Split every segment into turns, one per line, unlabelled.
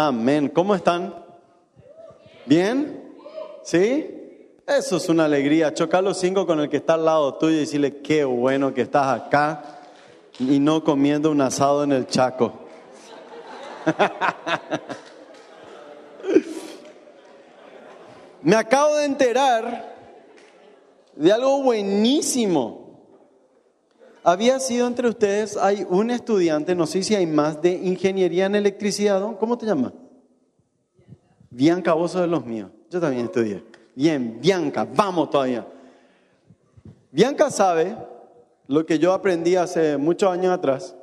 Amén. ¿Cómo están? ¿Bien? ¿Sí? Eso es una alegría. Chocar los cinco con el que está al lado tuyo y decirle, qué bueno que estás acá y no comiendo un asado en el Chaco. Me acabo de enterar de algo buenísimo. Había sido entre ustedes, hay un estudiante, no sé si hay más, de ingeniería en electricidad. ¿Cómo te llamas? Bianca, vos sos de los míos. Yo también estudié. Bien, Bianca, vamos todavía. Bianca sabe lo que yo aprendí hace muchos años atrás,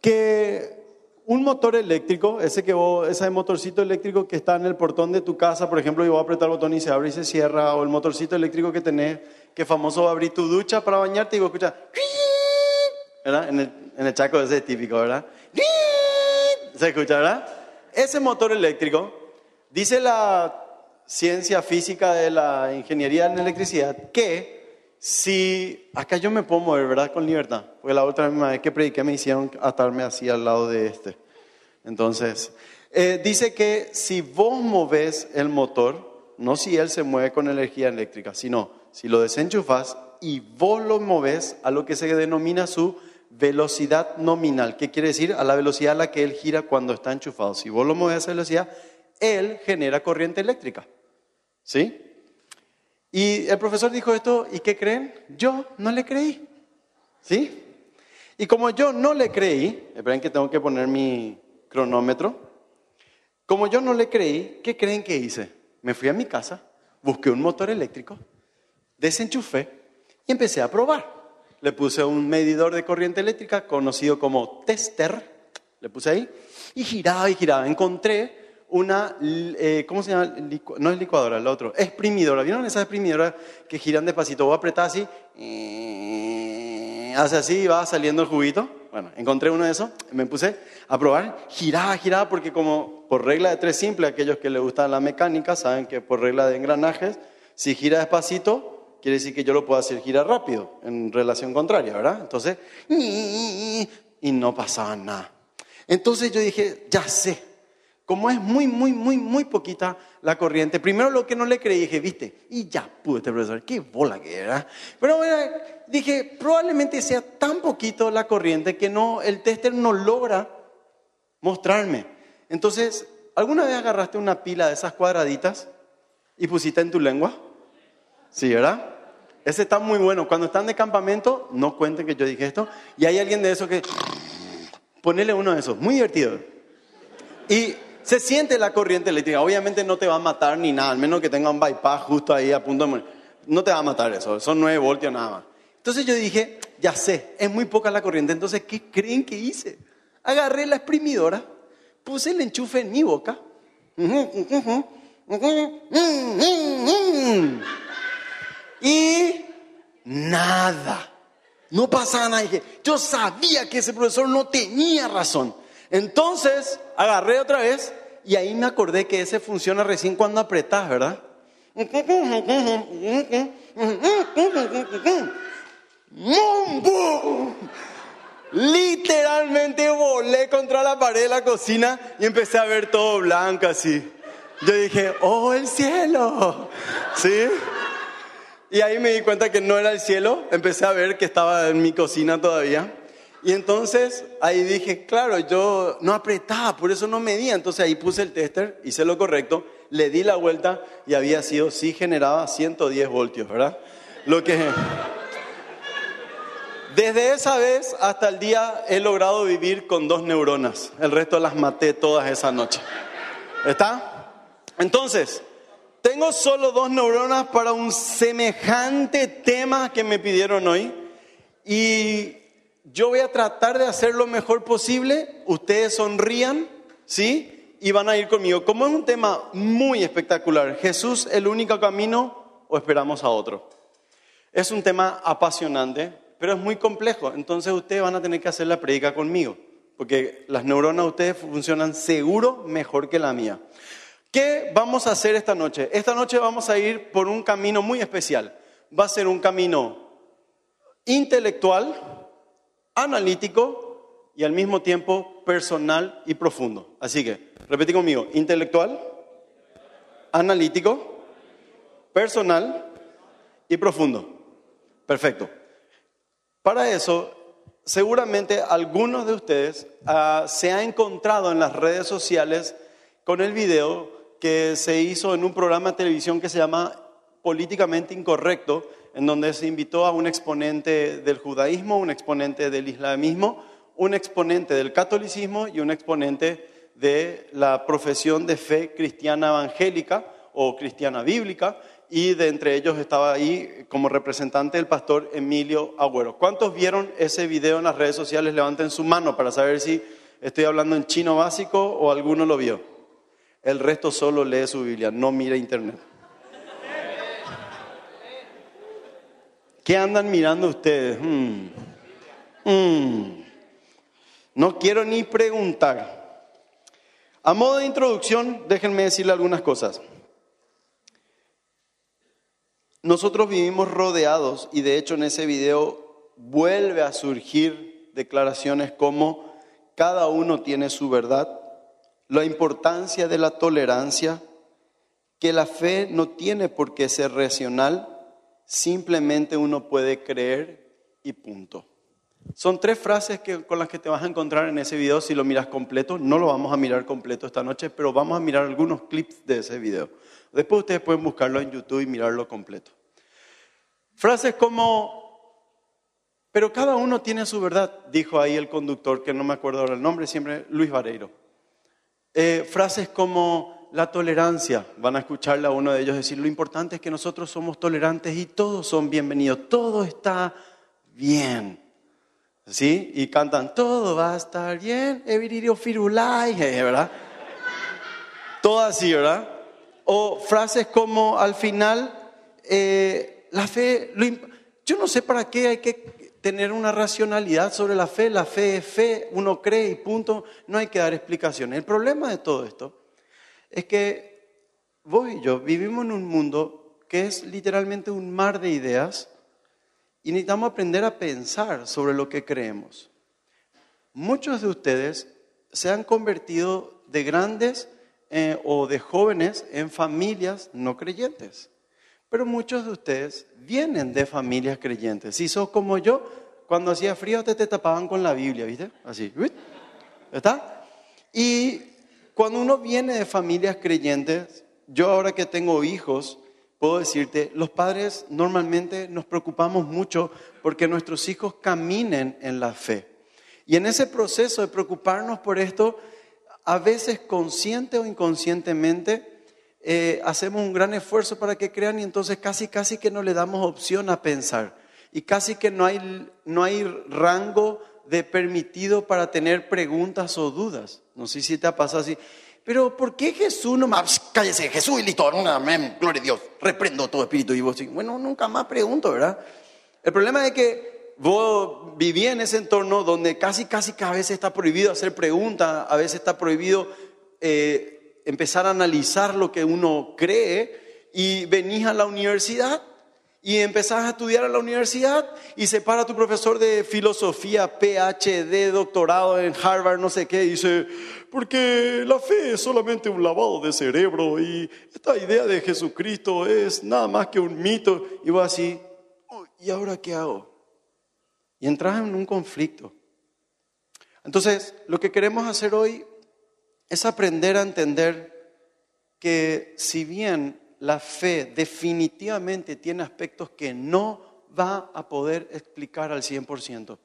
que un motor eléctrico, ese, que vos, ese motorcito eléctrico que está en el portón de tu casa, por ejemplo, y vos apretar el botón y se abre y se cierra, o el motorcito eléctrico que tenés, que famoso abrir tu ducha para bañarte y vos escuchas, ¿verdad? En el, en el chaco ese es típico, ¿verdad? ¿Se escucha, verdad? Ese motor eléctrico, dice la ciencia física de la ingeniería en electricidad, que si acá yo me puedo mover, ¿verdad? Con libertad. Porque la otra vez que prediqué me hicieron atarme así al lado de este. Entonces, eh, dice que si vos moves el motor, no si él se mueve con energía eléctrica, sino si lo desenchufas y vos lo moves a lo que se denomina su velocidad nominal. ¿Qué quiere decir? A la velocidad a la que él gira cuando está enchufado. Si vos lo mueves a esa velocidad, él genera corriente eléctrica. ¿Sí? Y el profesor dijo esto, ¿y qué creen? Yo no le creí. ¿Sí? Y como yo no le creí, esperen que tengo que poner mi cronómetro. Como yo no le creí, ¿qué creen que hice? Me fui a mi casa, busqué un motor eléctrico, desenchufé y empecé a probar. Le puse un medidor de corriente eléctrica conocido como tester, le puse ahí, y giraba y giraba. Encontré una, eh, ¿cómo se llama? No es licuadora, la otra, exprimidora. ¿Vieron esas exprimidoras que giran despacito? Vos apretás así, hace así y va saliendo el juguito. Bueno, encontré uno de esos, me puse a probar, giraba, giraba, porque como por regla de tres simple, aquellos que les gusta la mecánica saben que por regla de engranajes, si gira despacito, quiere decir que yo lo puedo hacer girar rápido, en relación contraria, ¿verdad? Entonces, y no pasaba nada. Entonces yo dije, ya sé, como es muy, muy, muy, muy poquita la corriente, primero lo que no le creí, dije, viste, y ya pude este profesor, qué bola que era. Pero dije, probablemente sea tan poquito la corriente que no, el tester no logra mostrarme. Entonces, ¿alguna vez agarraste una pila de esas cuadraditas y pusiste en tu lengua? Sí, ¿verdad? Ese está muy bueno. Cuando están de campamento, no cuenten que yo dije esto. Y hay alguien de esos que... Ponele uno de esos, muy divertido. Y se siente la corriente eléctrica. Obviamente no te va a matar ni nada, al menos que tenga un bypass justo ahí a punto de morir. No te va a matar eso, son 9 voltios nada más. Entonces yo dije, ya sé, es muy poca la corriente, entonces ¿qué creen que hice? Agarré la exprimidora, puse el enchufe en mi boca. Y nada. No pasaba nada. Yo sabía que ese profesor no tenía razón. Entonces agarré otra vez y ahí me acordé que ese funciona recién cuando apretás, ¿verdad? Literalmente volé contra la pared de la cocina y empecé a ver todo blanco así. Yo dije, oh, el cielo. ¿Sí? Y ahí me di cuenta que no era el cielo. Empecé a ver que estaba en mi cocina todavía. Y entonces ahí dije, claro, yo no apretaba, por eso no medía. Entonces ahí puse el tester, hice lo correcto, le di la vuelta y había sido, sí generaba 110 voltios, ¿verdad? Lo que... Desde esa vez hasta el día he logrado vivir con dos neuronas. El resto las maté todas esa noche. ¿Está? Entonces, tengo solo dos neuronas para un semejante tema que me pidieron hoy. Y yo voy a tratar de hacer lo mejor posible, ustedes sonrían, ¿sí? Y van a ir conmigo. Como es un tema muy espectacular, ¿Jesús el único camino o esperamos a otro? Es un tema apasionante, pero es muy complejo. Entonces ustedes van a tener que hacer la predica conmigo, porque las neuronas de ustedes funcionan seguro mejor que la mía. ¿Qué vamos a hacer esta noche? Esta noche vamos a ir por un camino muy especial. Va a ser un camino intelectual, analítico y al mismo tiempo personal y profundo. Así que, repite conmigo, intelectual, analítico, personal y profundo. Perfecto. Para eso, seguramente algunos de ustedes uh, se han encontrado en las redes sociales con el video que se hizo en un programa de televisión que se llama Políticamente Incorrecto, en donde se invitó a un exponente del judaísmo, un exponente del islamismo, un exponente del catolicismo y un exponente de la profesión de fe cristiana evangélica o cristiana bíblica, y de entre ellos estaba ahí como representante el pastor Emilio Agüero. ¿Cuántos vieron ese video en las redes sociales? Levanten su mano para saber si estoy hablando en chino básico o alguno lo vio. El resto solo lee su Biblia, no mira internet. ¿Qué andan mirando ustedes? Hmm. Hmm. No quiero ni preguntar. A modo de introducción, déjenme decirle algunas cosas. Nosotros vivimos rodeados y de hecho en ese video vuelve a surgir declaraciones como cada uno tiene su verdad, la importancia de la tolerancia, que la fe no tiene por qué ser racional, simplemente uno puede creer y punto. Son tres frases que, con las que te vas a encontrar en ese video si lo miras completo. No lo vamos a mirar completo esta noche, pero vamos a mirar algunos clips de ese video. Después ustedes pueden buscarlo en YouTube y mirarlo completo. Frases como, pero cada uno tiene su verdad, dijo ahí el conductor, que no me acuerdo ahora el nombre, siempre Luis Vareiro. Eh, frases como la tolerancia, van a escucharle a uno de ellos decir, lo importante es que nosotros somos tolerantes y todos son bienvenidos, todo está bien. ¿Sí? Y cantan, todo va a estar bien, Eviririo Firulai, ¿verdad? Todo así, ¿verdad? O frases como al final, eh, la fe, yo no sé para qué hay que tener una racionalidad sobre la fe, la fe es fe, uno cree y punto, no hay que dar explicaciones. El problema de todo esto es que vos y yo vivimos en un mundo que es literalmente un mar de ideas y necesitamos aprender a pensar sobre lo que creemos. Muchos de ustedes se han convertido de grandes eh, o de jóvenes en familias no creyentes. Pero muchos de ustedes vienen de familias creyentes. Si sos como yo, cuando hacía frío te, te tapaban con la Biblia, ¿viste? Así, ¿está? Y cuando uno viene de familias creyentes, yo ahora que tengo hijos, puedo decirte, los padres normalmente nos preocupamos mucho porque nuestros hijos caminen en la fe. Y en ese proceso de preocuparnos por esto, a veces consciente o inconscientemente, eh, hacemos un gran esfuerzo para que crean y entonces casi, casi que no le damos opción a pensar. Y casi que no hay, no hay rango de permitido para tener preguntas o dudas. No sé si te ha pasado así. Pero ¿por qué Jesús no más? Cállese, Jesús y listo, amén, gloria a Dios, reprendo todo espíritu y vos. Bueno, nunca más pregunto, ¿verdad? El problema es que vos viví en ese entorno donde casi, casi que a veces está prohibido hacer preguntas, a veces está prohibido eh, empezar a analizar lo que uno cree y venís a la universidad y empezás a estudiar a la universidad y se para tu profesor de filosofía, PhD, doctorado en Harvard, no sé qué, y dice, porque la fe es solamente un lavado de cerebro y esta idea de Jesucristo es nada más que un mito. Y vos así, ¿y ahora qué hago? Y entras en un conflicto. Entonces, lo que queremos hacer hoy es aprender a entender que si bien la fe definitivamente tiene aspectos que no va a poder explicar al 100%,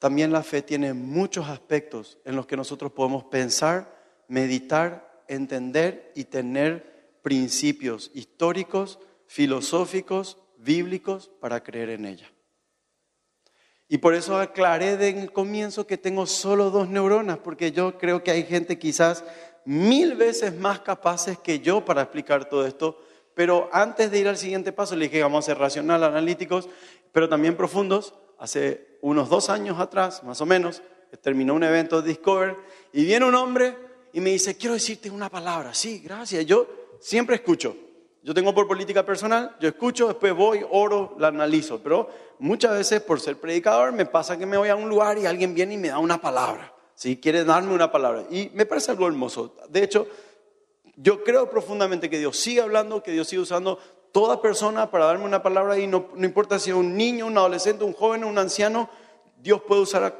también la fe tiene muchos aspectos en los que nosotros podemos pensar, meditar, entender y tener principios históricos, filosóficos, bíblicos para creer en ella. Y por eso aclaré en el comienzo que tengo solo dos neuronas, porque yo creo que hay gente quizás mil veces más capaces que yo para explicar todo esto. Pero antes de ir al siguiente paso, le dije, vamos a ser racional, analíticos, pero también profundos. Hace unos dos años atrás, más o menos, terminó un evento de Discover y viene un hombre y me dice, quiero decirte una palabra. Sí, gracias. Yo siempre escucho. Yo tengo por política personal, yo escucho, después voy, oro, la analizo, pero muchas veces por ser predicador me pasa que me voy a un lugar y alguien viene y me da una palabra, ¿sí? quiere darme una palabra y me parece algo hermoso. De hecho, yo creo profundamente que Dios sigue hablando, que Dios sigue usando toda persona para darme una palabra y no, no importa si es un niño, un adolescente, un joven un anciano, Dios puede usar a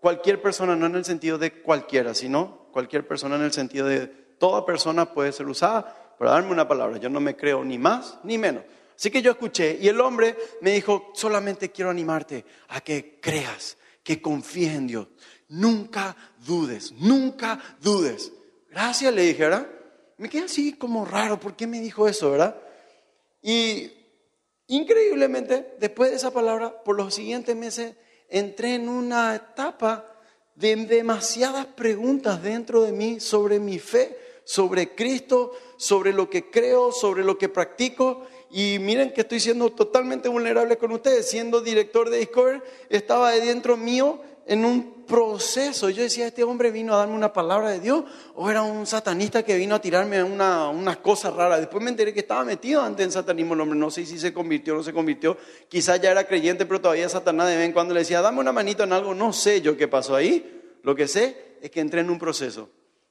cualquier persona, no en el sentido de cualquiera, sino cualquier persona en el sentido de toda persona puede ser usada para darme una palabra. Yo no me creo ni más ni menos. Así que yo escuché y el hombre me dijo, solamente quiero animarte a que creas, que confíes en Dios. Nunca dudes, nunca dudes. Gracias, le dije, ¿verdad? Me quedé así como raro, ¿por qué me dijo eso, verdad? Y increíblemente, después de esa palabra, por los siguientes meses, entré en una etapa de demasiadas preguntas dentro de mí sobre mi fe, sobre Cristo, sobre lo que creo, sobre lo que practico. Y miren que estoy siendo totalmente vulnerable con ustedes. Siendo director de Discover, estaba dentro mío en un proceso. Yo decía, ¿este hombre vino a darme una palabra de Dios o era un satanista que vino a tirarme una, unas cosas raras? Después me enteré que estaba metido antes en satanismo el hombre. No sé si se convirtió o no se convirtió. Quizás ya era creyente, pero todavía Satanás de vez en cuando le decía, dame una manito en algo. No sé yo qué pasó ahí. Lo que sé es que entré en un proceso.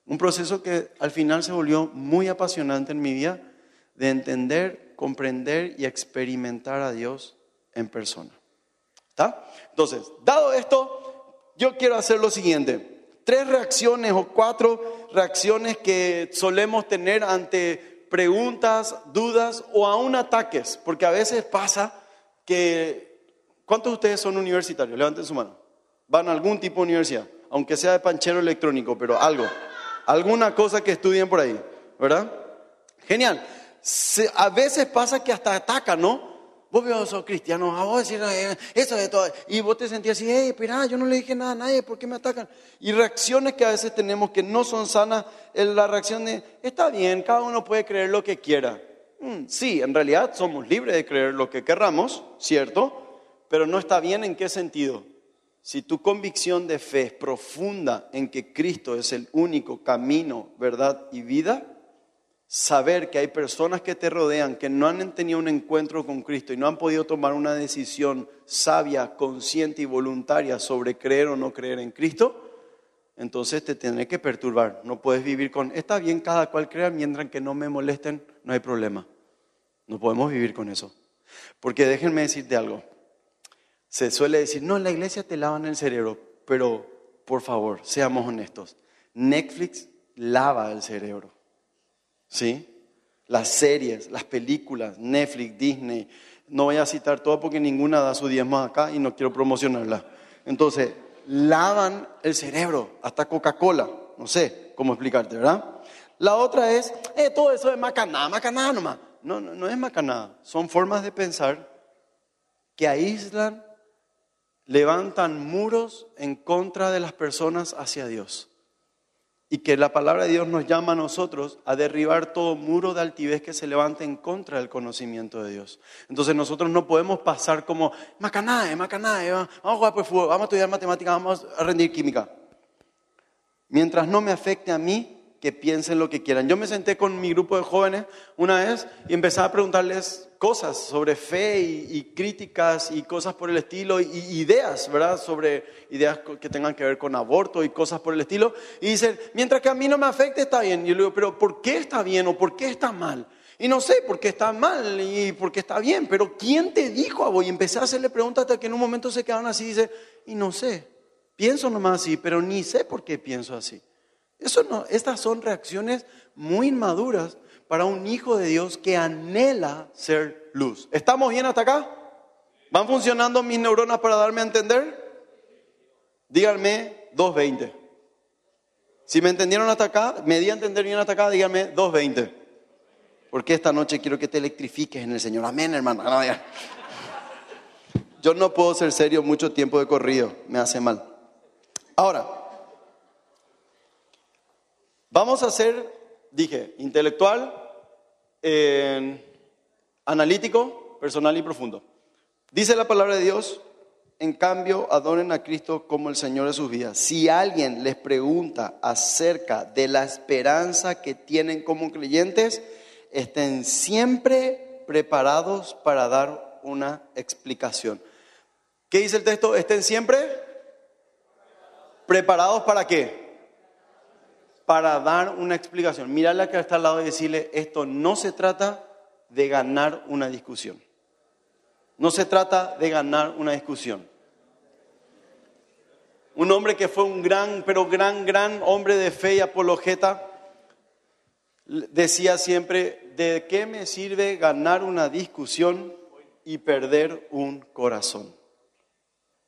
Un proceso que al final se volvió muy apasionante en mi vida de entender, comprender y experimentar a Dios en persona. ¿Está? Entonces, dado esto, yo quiero hacer lo siguiente. Tres reacciones o cuatro reacciones que solemos tener ante preguntas, dudas o aún ataques, porque a veces pasa que... ¿Cuántos de ustedes son universitarios? Levanten su mano. Van a algún tipo de universidad, aunque sea de panchero electrónico, pero algo. Alguna cosa que estudien por ahí, ¿verdad? Genial. a veces pasa que hasta atacan, ¿no? vos veo sos cristianos, a vos eh, eso de todo. Y vos te sentías así, hey, espera, yo no le dije nada a nadie, ¿por qué me atacan? Y reacciones que a veces tenemos que no son sanas, la reacción de, está bien, cada uno puede creer lo que quiera. Mm, sí, en realidad somos libres de creer lo que querramos, ¿cierto? Pero no está bien en qué sentido. Si tu convicción de fe es profunda en que Cristo es el único camino, verdad y vida, saber que hay personas que te rodean que no han tenido un encuentro con Cristo y no han podido tomar una decisión sabia, consciente y voluntaria sobre creer o no creer en Cristo, entonces te tiene que perturbar. No puedes vivir con, está bien cada cual crea, mientras que no me molesten, no hay problema. No podemos vivir con eso. Porque déjenme decirte algo. Se suele decir, no, en la iglesia te lavan el cerebro, pero por favor, seamos honestos. Netflix lava el cerebro. ¿sí? Las series, las películas, Netflix, Disney. No voy a citar todo porque ninguna da su diezmo acá y no quiero promocionarla. Entonces, lavan el cerebro, hasta Coca-Cola. No sé cómo explicarte, ¿verdad? La otra es, eh, todo eso es macanada, macanada nomás. No, no, no es macanada. Son formas de pensar que aíslan, levantan muros en contra de las personas hacia Dios y que la palabra de Dios nos llama a nosotros a derribar todo muro de altivez que se levante en contra del conocimiento de Dios. Entonces nosotros no podemos pasar como, macanae, macanae, vamos a jugar por fútbol, vamos a estudiar matemáticas, vamos a rendir química. Mientras no me afecte a mí, que piensen lo que quieran. Yo me senté con mi grupo de jóvenes una vez y empecé a preguntarles cosas sobre fe y, críticas y cosas por el estilo y ideas, ¿verdad? Sobre ideas que tengan que ver con aborto y cosas por el estilo. Y dicen, mientras que a mí no me afecte está bien. Y yo le digo, pero ¿por qué está bien o por qué está mal? Y no sé por qué está mal y por qué está bien, pero ¿quién te dijo a vos? Y empecé a hacerle preguntas hasta que en un momento se quedaron así y dice, y no sé, pienso nomás así, pero ni sé por qué pienso así. Eso no, estas son reacciones muy inmaduras para un hijo de Dios que anhela ser luz. ¿Estamos bien hasta acá? ¿Van funcionando mis neuronas para darme a entender? Díganme 220. Si me entendieron hasta acá, me di a entender bien hasta acá, díganme 220. Porque esta noche quiero que te electrifiques en el Señor. Amén, hermano. Yo no puedo ser serio mucho tiempo de corrido, me hace mal. Ahora, Vamos a ser, dije, intelectual, analítico, personal y profundo. Dice la palabra de Dios, en cambio, adoren a Cristo como el Señor de sus vidas. Si alguien les pregunta acerca de la esperanza que tienen como creyentes, estén siempre preparados para dar una explicación. ¿Qué dice el texto? Estén siempre preparados para qué? Para dar una explicación. Mirarle que está al lado y decirle, esto no se trata de ganar una discusión. No se trata de ganar una discusión. Un hombre que fue un gran, pero gran, gran hombre de fe y apologeta, decía siempre, ¿de qué me sirve ganar una discusión y perder un corazón?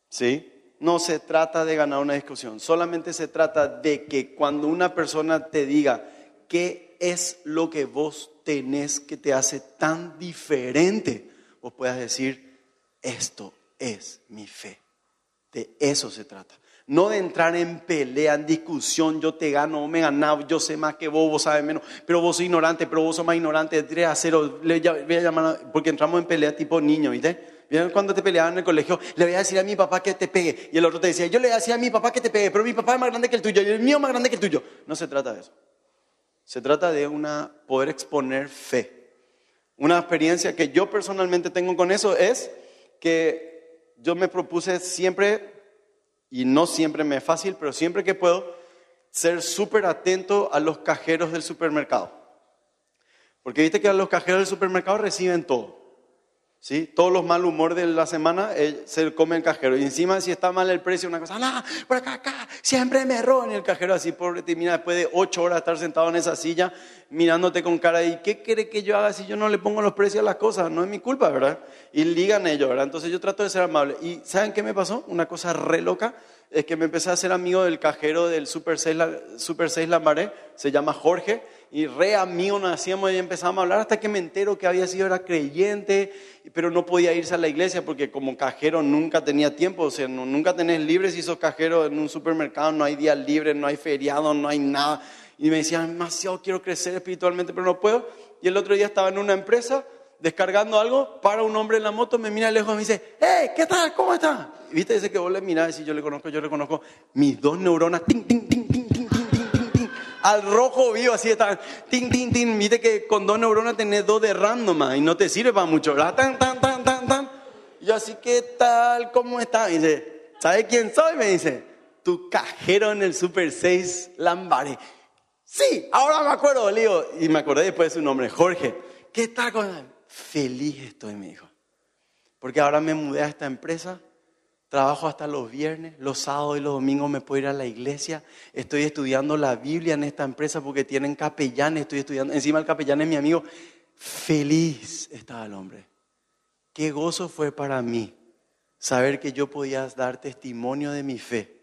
¿Sí? No se trata de ganar una discusión, solamente se trata de que cuando una persona te diga qué es lo que vos tenés que te hace tan diferente, vos puedas decir, esto es mi fe. De eso se trata. No de entrar en pelea, en discusión, yo te gano, me ganado, yo sé más que vos, vos sabes menos, pero vos sos ignorante, pero vos sos más ignorante, 3 a 0, le voy a llamar, porque entramos en pelea tipo niño, ¿viste? Cuando te peleaban en el colegio, le voy a decir a mi papá que te pegue. Y el otro te decía, yo le voy a decir a mi papá que te pegue, pero mi papá es más grande que el tuyo y el mío es más grande que el tuyo. No se trata de eso. Se trata de una, poder exponer fe. Una experiencia que yo personalmente tengo con eso es que yo me propuse siempre, y no siempre me es fácil, pero siempre que puedo, ser súper atento a los cajeros del supermercado. Porque viste que los cajeros del supermercado reciben todo. ¿Sí? Todos los mal humor de la semana eh, se come el cajero. Y encima si está mal el precio, una cosa, no, por acá, acá, siempre me roban. Y el cajero así, pobre, te mira después de ocho horas estar sentado en esa silla, mirándote con cara y ¿qué quiere que yo haga si yo no le pongo los precios a las cosas? No es mi culpa, ¿verdad? Y ligan ellos, ¿verdad? Entonces yo trato de ser amable. ¿Y saben qué me pasó? Una cosa re loca es que me empecé a ser amigo del cajero del Super 6, Super 6 Lambaré, se llama Jorge, y re amigo nos hacíamos y empezamos a hablar hasta que me entero que había sido, era creyente, pero no podía irse a la iglesia porque como cajero nunca tenía tiempo, o sea, nunca tenés libre si sos cajero en un supermercado, no hay día libre, no hay feriado, no hay nada. Y me decían, demasiado quiero crecer espiritualmente, pero no puedo. Y el otro día estaba en una empresa descargando algo, para un hombre en la moto, me mira lejos y me dice, hey, ¿qué tal? ¿Cómo está? Y viste, dice que vos le mirás y yo le conozco, yo le conozco, mis dos neuronas, ting, ting, ting, al rojo vivo, así está, tin, tin, tin. Viste que con dos neuronas tenés dos de random y no te sirve para mucho, ¿verdad? Tan, tan, tan, tan, tan. Y así, ¿qué tal? ¿Cómo está? Y dice, ¿sabe quién soy? Me dice, tu cajero en el Super 6 Lambare. Sí, ahora me acuerdo, le y me acordé después de su nombre, Jorge. ¿Qué tal con Feliz estoy, me dijo. Porque ahora me mudé a esta empresa Trabajo hasta los viernes, los sábados y los domingos me puedo ir a la iglesia. Estoy estudiando la Biblia en esta empresa porque tienen capellanes. Estoy estudiando. Encima el capellán es mi amigo. Feliz estaba el hombre. Qué gozo fue para mí saber que yo podía dar testimonio de mi fe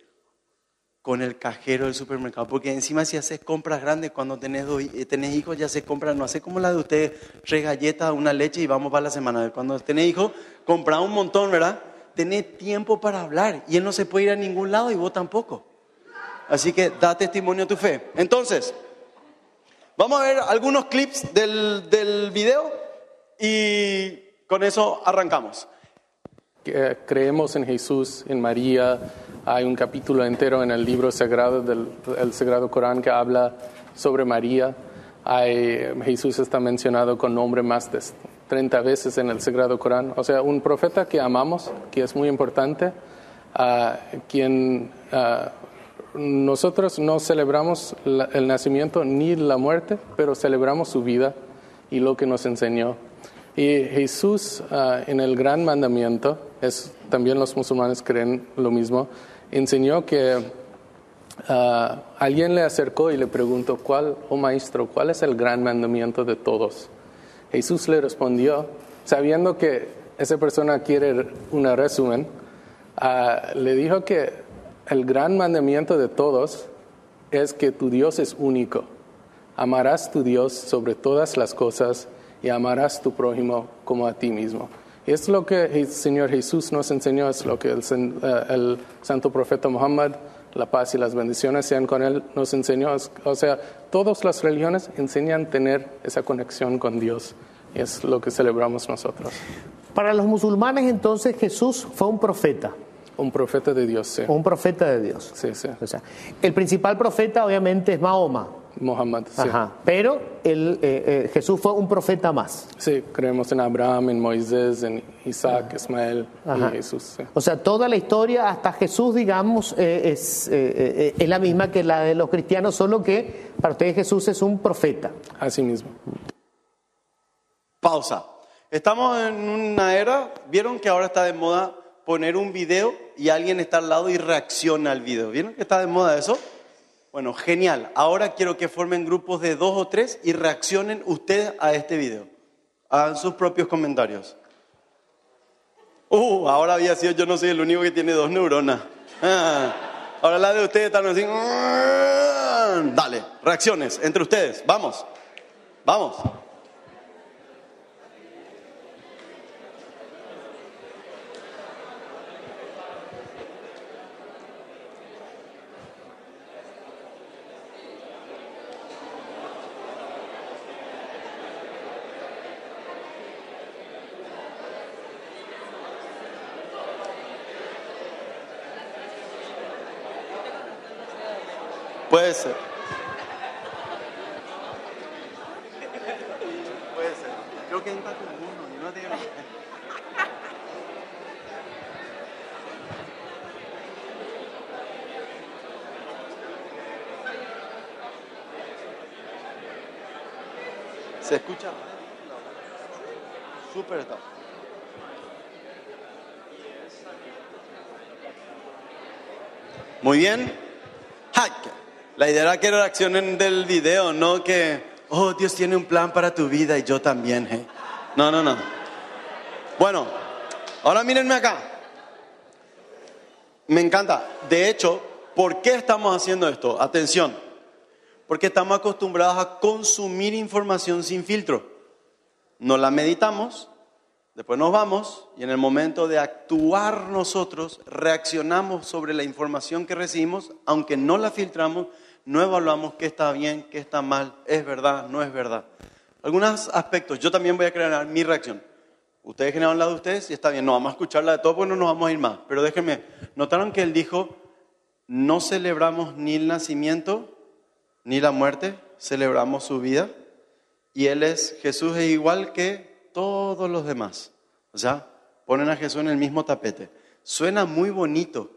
con el cajero del supermercado. Porque encima si haces compras grandes, cuando tenés, tenés hijos ya se compran, no hace como la de ustedes, tres galletas, una leche y vamos para la semana. Cuando tenés hijos, compra un montón, ¿verdad? Tenés tiempo para hablar y él no se puede ir a ningún lado y vos tampoco. Así que da testimonio a tu fe. Entonces, vamos a ver algunos clips del, del video y con eso arrancamos.
Creemos en Jesús, en María. Hay un capítulo entero en el libro sagrado del el Sagrado Corán que habla sobre María. Hay, Jesús está mencionado con nombre más de 30 veces en el Sagrado Corán. O sea, un profeta que amamos, que es muy importante, quien nosotros no celebramos el nacimiento ni la muerte, pero celebramos su vida y lo que nos enseñó. Y Jesús en el gran mandamiento, es, también los musulmanes creen lo mismo, enseñó que alguien le acercó y le preguntó, ¿cuál, oh maestro, cuál es el gran mandamiento de todos? Jesús le respondió, sabiendo que esa persona quiere un resumen, ah, le dijo que el gran mandamiento de todos es que tu Dios es único. Amarás tu Dios sobre todas las cosas y amarás tu prójimo como a ti mismo. Y es lo que el Señor Jesús nos enseñó, es lo que el, eh, el santo profeta Muhammad la paz y las bendiciones sean con Él, nos enseñó, o sea, todas las religiones enseñan tener esa conexión con Dios. Y es lo que celebramos nosotros.
Para los musulmanes entonces Jesús fue un profeta.
Un profeta de Dios, sí.
Un profeta de Dios.
Sí, sí.
O sea, el principal profeta obviamente es Mahoma.
Muhammad. Sí.
Ajá. Pero él, eh, eh, Jesús fue un profeta más.
Sí, creemos en Abraham, en Moisés, en Isaac, Ismael
Ajá.
y Jesús. sí.
O sea, toda la historia hasta Jesús, digamos, eh, es, eh, eh, es la misma que la de los cristianos, solo que para ustedes Jesús es un profeta.
Así mismo.
Pausa. Estamos en una era, vieron que ahora está de moda poner un video y alguien está al lado y reacciona al video. ¿Vieron que está de moda eso? Bueno, genial. Ahora quiero que formen grupos de dos o tres y reaccionen ustedes a este video. Hagan sus propios comentarios. Uh, ahora había sido yo no soy el único que tiene dos neuronas. Ah, ahora la de ustedes están así. Dale, reacciones entre ustedes. Vamos, vamos. Puede ser. Puede ser. Creo que entra con uno. Yo no tengo... Se escucha. Súper está. Muy bien. La idea era que reaccionen del video, no que, oh, Dios tiene un plan para tu vida y yo también. ¿eh? No, no, no. Bueno, ahora mírenme acá. Me encanta. De hecho, ¿por qué estamos haciendo esto? Atención. Porque estamos acostumbrados a consumir información sin filtro. No la meditamos, después nos vamos y en el momento de actuar nosotros reaccionamos sobre la información que recibimos, aunque no la filtramos, no evaluamos qué está bien, qué está mal, es verdad, no es verdad. Algunos aspectos, yo también voy a crear mi reacción. Ustedes generaron la de ustedes y está bien, no vamos a escucharla de todo porque no nos vamos a ir más. Pero déjenme, ¿notaron que él dijo, no celebramos ni el nacimiento ni la muerte, celebramos su vida? Y él es, Jesús es igual que todos los demás. O sea, ponen a Jesús en el mismo tapete. Suena muy bonito,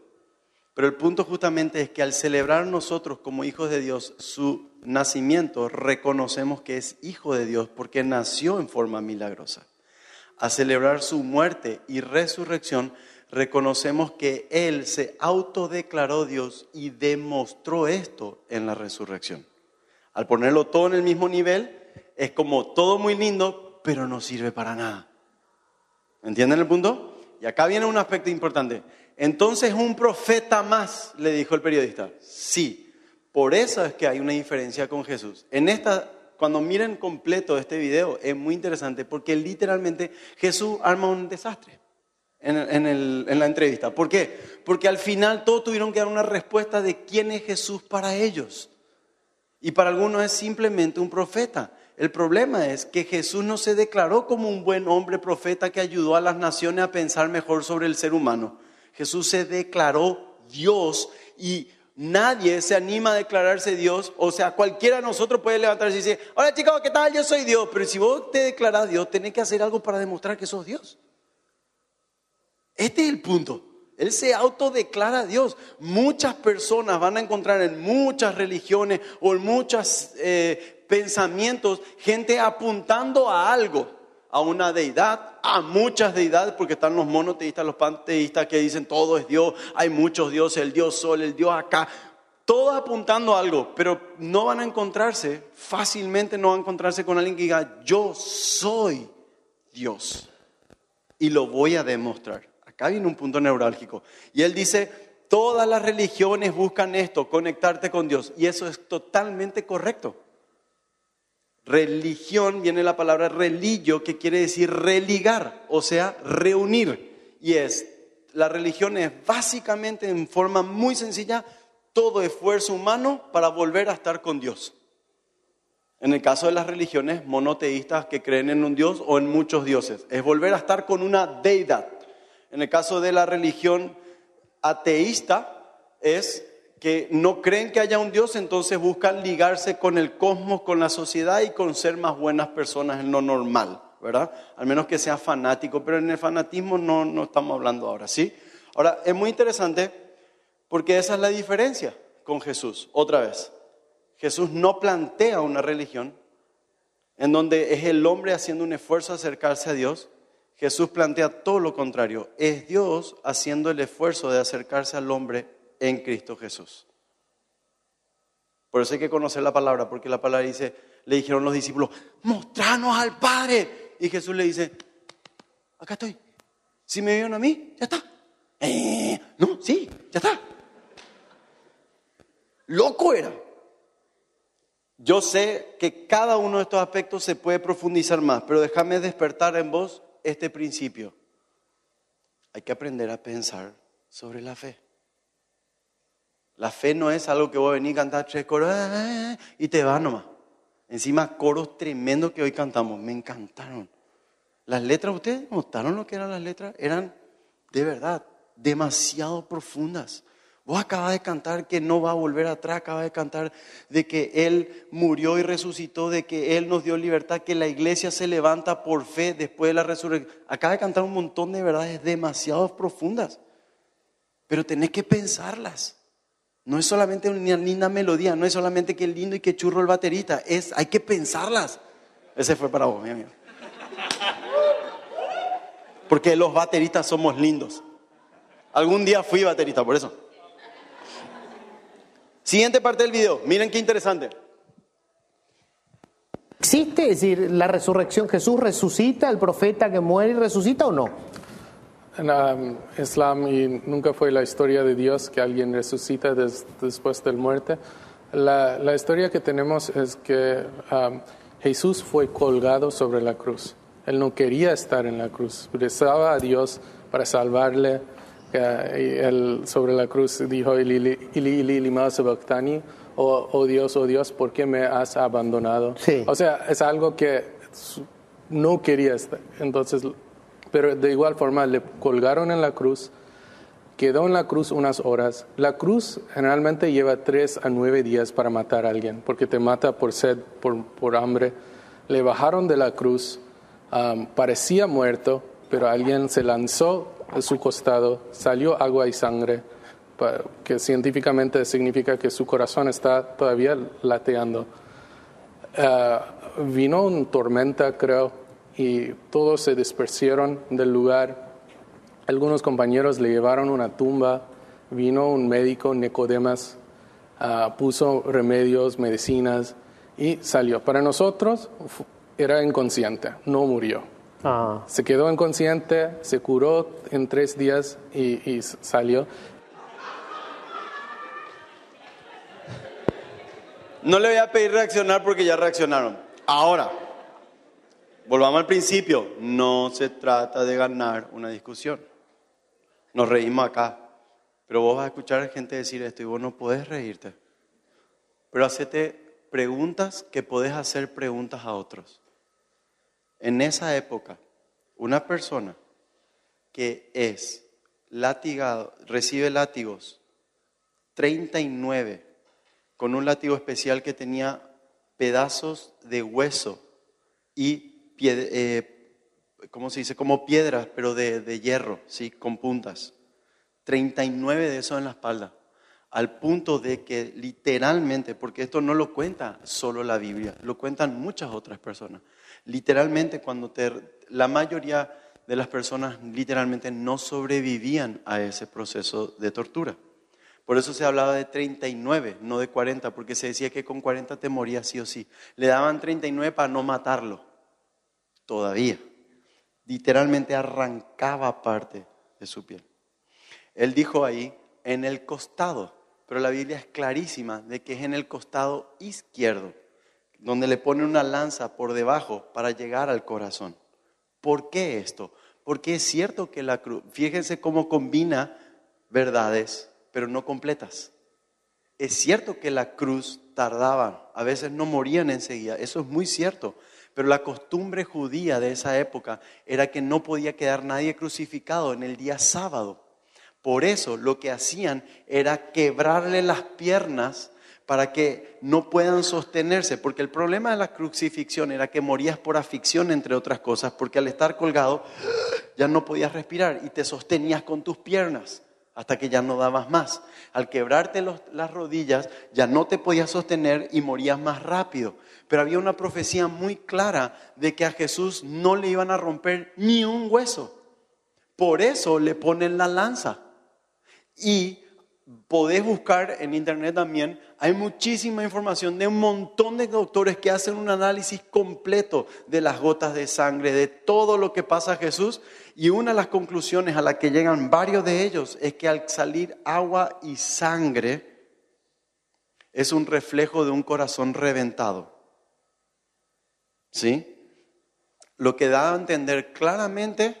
pero el punto justamente es que al celebrar nosotros como hijos de Dios su nacimiento, reconocemos que es hijo de Dios porque nació en forma milagrosa. A celebrar su muerte y resurrección, reconocemos que Él se autodeclaró Dios y demostró esto en la resurrección. Al ponerlo todo en el mismo nivel, es como todo muy lindo, pero no sirve para nada. ¿Entienden el punto? Y acá viene un aspecto importante. Entonces un profeta más, le dijo el periodista. Sí, por eso es que hay una diferencia con Jesús. En esta, cuando miren completo este video, es muy interesante porque literalmente Jesús arma un desastre en, en la entrevista. ¿Por qué? Porque al final todos tuvieron que dar una respuesta de quién es Jesús para ellos. Y para algunos es simplemente un profeta. El problema es que Jesús no se declaró como un buen hombre profeta que ayudó a las naciones a pensar mejor sobre el ser humano. Jesús se declaró Dios y nadie se anima a declararse Dios. O sea, cualquiera de nosotros puede levantarse y decir, hola chicos, ¿qué tal? Yo soy Dios. Pero si vos te declarás Dios, tenés que hacer algo para demostrar que sos Dios. Este es el punto. Él se autodeclara Dios. Muchas personas van a encontrar en muchas religiones o en muchos pensamientos gente apuntando a algo, a una deidad, a muchas deidades, porque están los monoteístas, los panteístas que dicen todo es Dios, hay muchos dioses, el Dios Sol, el Dios acá, todos apuntando a algo, pero no van a encontrarse, fácilmente no van a encontrarse con alguien que diga, yo soy Dios y lo voy a demostrar. Acá viene un punto neurálgico. Y él dice, todas las religiones buscan esto, conectarte con Dios. Y eso es totalmente correcto. Religión, viene la palabra religio, que quiere decir religar, o sea, reunir. Y es, la religión es básicamente, en forma muy sencilla, todo esfuerzo humano para volver a estar con Dios. En el caso de las religiones monoteístas que creen en un Dios o en muchos dioses, es volver a estar con una deidad. En el caso de la religión ateísta, es que no creen que haya un Dios, entonces buscan ligarse con el cosmos, con la sociedad y con ser más buenas personas en lo normal, ¿verdad? Al menos que sea fanático, pero en el fanatismo no, no estamos hablando ahora, ¿sí? Ahora, es muy interesante porque esa es la diferencia con Jesús, otra vez. Jesús no plantea una religión en donde es el hombre haciendo un esfuerzo a acercarse a Dios. Jesús plantea todo lo contrario, es Dios haciendo el esfuerzo de acercarse al hombre en Cristo Jesús. Por eso hay que conocer la palabra, porque la palabra dice, le dijeron los discípulos, mostranos al Padre. Y Jesús le dice, acá estoy. Si me vieron a mí, ya está. Eh, no, sí, ya está. Loco era. Yo sé que cada uno de estos aspectos se puede profundizar más, pero déjame despertar en vos este principio. Hay que aprender a pensar sobre la fe. La fe no es algo que vos venís a cantar tres coros ah", y te nomás. Encima coros tremendos que hoy cantamos, me encantaron. Las letras, ¿ustedes notaron lo que eran las letras? Eran de verdad demasiado profundas. Vos acabas de cantar que no va a volver atrás, acabas de cantar de que Él murió y resucitó, de que Él nos dio libertad, que la iglesia se levanta por fe después de la resurrección. Acabas de cantar un montón de verdades demasiado profundas, pero tenés que pensarlas. No es solamente una linda melodía, no es solamente que lindo y que churro el baterista, es, hay que pensarlas. Ese fue para vos, mi amigo. Porque los bateristas somos lindos. Algún día fui baterista, por eso. Siguiente parte del video, miren qué interesante.
¿Existe, es decir, la resurrección? ¿Jesús resucita, el profeta que muere y resucita o no?
En um, Islam y nunca fue la historia de Dios que alguien resucita después de la muerte. La, la, historia que tenemos es que um, Jesús fue colgado sobre la cruz. Él no quería estar en la cruz. Rezaba a Dios para salvarle. Uh, y él sobre la cruz dijo, Ili, ili, oh, oh, Dios, oh Dios, ¿por qué me has abandonado?
Sí.
O sea, es algo que no quería estar. Entonces pero de igual forma le colgaron en la cruz, quedó en la cruz unas horas. La cruz generalmente lleva tres a nueve días para matar a alguien, porque te mata por sed, por, hambre. Le bajaron de la cruz, parecía muerto, pero alguien se lanzó a su costado, salió agua y sangre, que científicamente significa que su corazón está todavía lateando. Ah, vino una tormenta, creo, y todos se dispersaron del lugar. Algunos compañeros le llevaron una tumba, vino un médico, Nicodemas, ah, puso remedios, medicinas y salió. Para nosotros era inconsciente, no murió. Ah. Se quedó inconsciente, se curó en tres días y, y salió.
No le voy a pedir reaccionar porque ya reaccionaron. Ahora, Volvamos al principio, no se trata de ganar una discusión. Nos reímos acá, pero vos vas a escuchar a gente decir esto y vos no podés reírte. Pero hacete preguntas que podés hacer preguntas a otros. En esa época, una persona que es latigado, recibe látigos, 39, con un látigo especial que tenía pedazos de hueso y eh, ¿cómo se dice? Como piedras, pero de, hierro, ¿sí? Con puntas. 39 de eso en la espalda. Al punto de que literalmente, porque esto no lo cuenta solo la Biblia, lo cuentan muchas otras personas. Literalmente cuando te, la mayoría de las personas literalmente no sobrevivían a ese proceso de tortura. Por eso se hablaba de 39, no de 40, porque se decía que con 40 te morías sí o sí. Le daban 39 para no matarlo todavía. Literalmente arrancaba parte de su piel. Él dijo ahí, en el costado, pero la Biblia es clarísima de que es en el costado izquierdo, donde le pone una lanza por debajo para llegar al corazón. ¿Por qué esto? Porque es cierto que la cruz, fíjense cómo combina verdades, pero no completas. Es cierto que la cruz tardaba, a veces no morían enseguida, eso es muy cierto, pero la costumbre judía de esa época era que no podía quedar nadie crucificado en el día sábado, Por eso lo que hacían era quebrarle las piernas para que no puedan sostenerse, porque el problema de la crucifixión era que morías por afición, entre otras cosas, porque al estar colgado ya no podías respirar y te sostenías con tus piernas hasta que ya no dabas más. Al quebrarte las rodillas ya no te podías sostener y morías más rápido. Pero había una profecía muy clara de que a Jesús no le iban a romper ni un hueso. Por eso le ponen la lanza. Y podés buscar en internet también, hay muchísima información de un montón de doctores que hacen un análisis completo de las gotas de sangre, de todo lo que pasa a Jesús. Y una de las conclusiones a la que llegan varios de ellos es que al salir agua y sangre es un reflejo de un corazón reventado. ¿Sí? Lo que da a entender claramente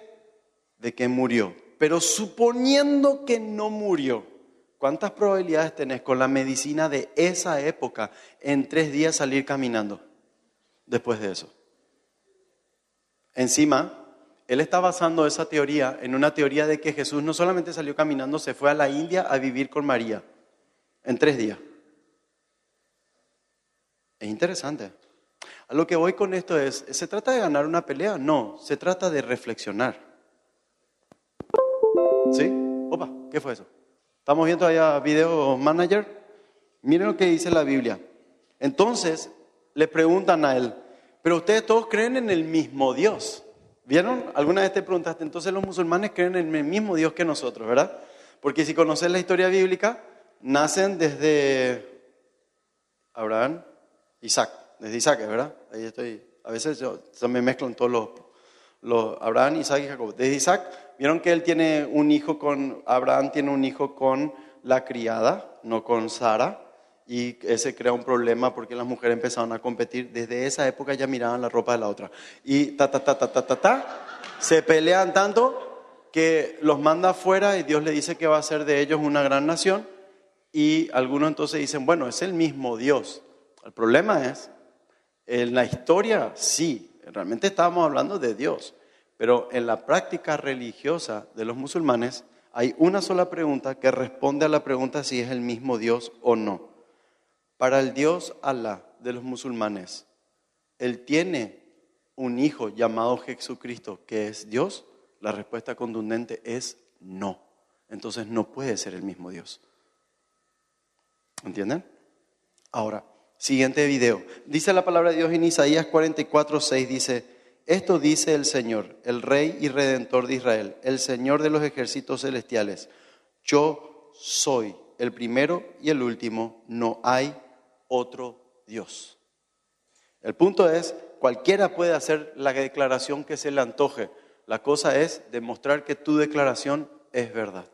de que murió. Pero suponiendo que no murió, ¿Cuántas probabilidades tenés con la medicina de esa época en tres días salir caminando después de eso? Encima, él está basando esa teoría en una teoría de que Jesús no solamente salió caminando, se fue a la India a vivir con María en tres días. Es interesante. A lo que voy con esto es, ¿se trata de ganar una pelea? No, se trata de reflexionar. ¿Sí? Opa, ¿qué fue eso? Estamos viendo allá Video Manager. Miren lo que dice la Biblia. Entonces le preguntan a él, pero ustedes todos creen en el mismo Dios. ¿Vieron? Alguna vez te preguntaste, entonces los musulmanes creen en el mismo Dios que nosotros, ¿verdad? Porque si conoces la historia bíblica, nacen desde Abraham, Isaac, desde Isaac, ¿verdad? Ahí estoy. A veces yo, me mezclan todos los, los Abraham, Isaac y Jacob. Desde Isaac Vieron que él tiene un hijo con, Abraham tiene un hijo con la criada, no con Sara, y ese crea un problema porque las mujeres empezaron a competir. Desde esa época ya miraban la ropa de la otra. Y ta, ta, ta, ta, ta, ta, ta, se pelean tanto que los manda afuera y Dios le dice que va a ser de ellos una gran nación. Y algunos entonces dicen, bueno, es el mismo Dios. El problema es, en la historia sí, realmente estábamos hablando de Dios. Pero en la práctica religiosa de los musulmanes hay una sola pregunta que responde a la pregunta si es el mismo Dios o no. Para el Dios Alá de los musulmanes, Él tiene un hijo llamado Jesucristo que es Dios. La respuesta contundente es no. Entonces no puede ser el mismo Dios. ¿Entienden? Ahora, siguiente video. Dice la palabra de Dios en Isaías 44, 6, dice, esto dice el Señor, el Rey y Redentor de Israel, el Señor de los ejércitos celestiales. Yo soy el primero y el último, no hay otro Dios. El punto es, cualquiera puede hacer la declaración que se le antoje. La cosa es demostrar que tu declaración es verdad.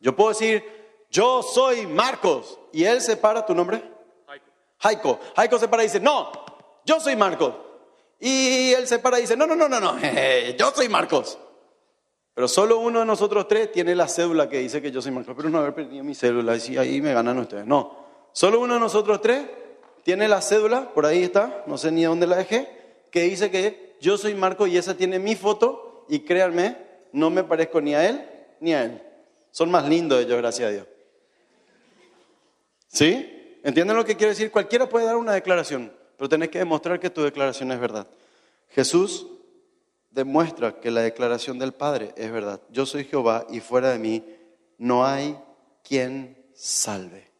Yo puedo decir, yo soy Marcos, y él se para, ¿tu nombre? Jaico. Jaico se para y dice, no, yo soy Marcos. Y él se para y dice, no, no, no, no, no, yo soy Marcos. Pero solo uno de nosotros tres tiene la cédula que dice que yo soy Marcos. Pero no haber perdido mi cédula, y ahí me ganan ustedes. No, solo uno de nosotros tres tiene la cédula, por ahí está, no sé ni dónde la dejé, que dice que yo soy Marcos y esa tiene mi foto y créanme, no me parezco ni a él ni a él. Son más lindos ellos, gracias a Dios. ¿Sí? ¿Entienden lo que quiero decir? Cualquiera puede dar una declaración pero tenés que demostrar que tu declaración es verdad. Jesús demuestra que la declaración del Padre es verdad. Yo soy Jehová y fuera de mí no hay quien salve.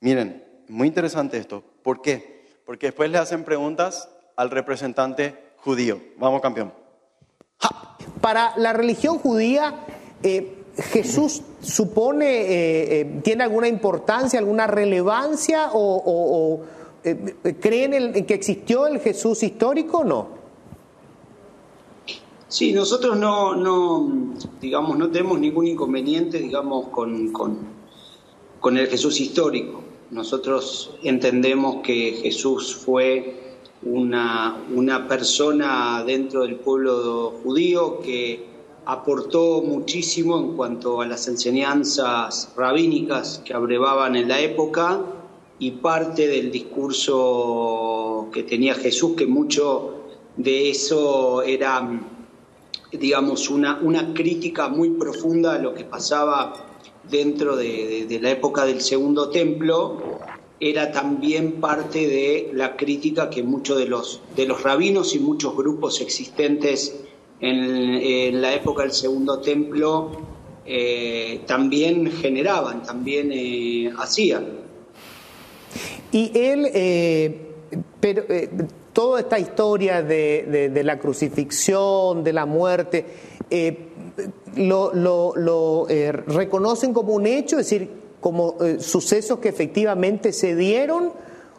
Miren, muy interesante esto. ¿Por qué? Porque después le hacen preguntas al representante judío. Vamos, campeón.
Para la religión judía, eh, Jesús supone, eh, eh, tiene alguna importancia, alguna relevancia o eh, ¿creen en que existió el Jesús histórico o no?
Sí, nosotros no, no, digamos, no tenemos ningún inconveniente, digamos, con, con, el Jesús histórico. Nosotros entendemos que Jesús fue una, una persona dentro del pueblo judío que aportó muchísimo en cuanto a las enseñanzas rabínicas que abrevaban en la época y parte del discurso que tenía Jesús, que mucho de eso era digamos, una, una crítica muy profunda a lo que pasaba dentro de, la época del Segundo Templo, era también parte de la crítica que muchos de los, de los rabinos y muchos grupos existentes en, la época del Segundo Templo eh, también generaban, también eh, hacían.
Y él, eh, pero toda esta historia de, la crucifixión, de la muerte, lo, lo, lo reconocen como un hecho, es decir, como eh, sucesos que efectivamente se dieron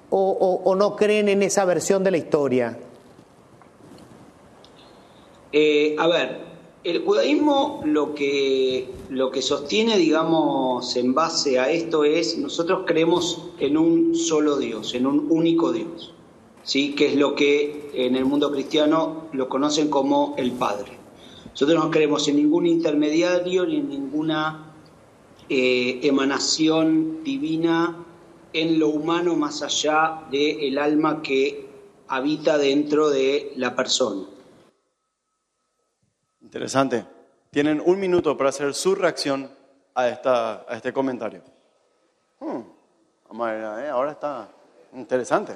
o, no creen en esa versión de la historia?
Eh, a ver, el judaísmo lo que, lo que sostiene, digamos, en base a esto es, nosotros creemos en un solo Dios, en un único Dios, ¿sí? que es lo que en el mundo cristiano lo conocen como el Padre. Nosotros no creemos en ningún intermediario ni en ninguna eh, emanación divina en lo humano más allá del alma que habita dentro de la persona.
Interesante. Tienen un minuto para hacer su reacción a, esta, a este comentario. Hmm. Eh, ahora está interesante.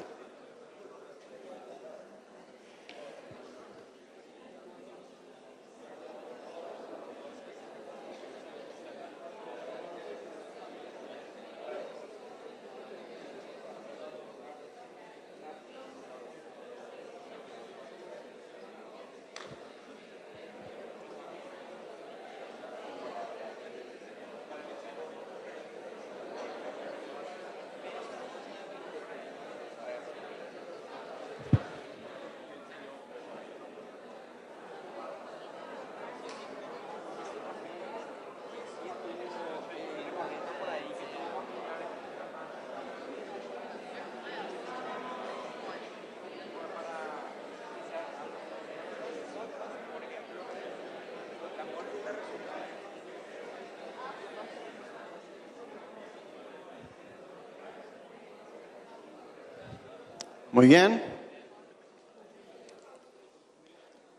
Muy bien.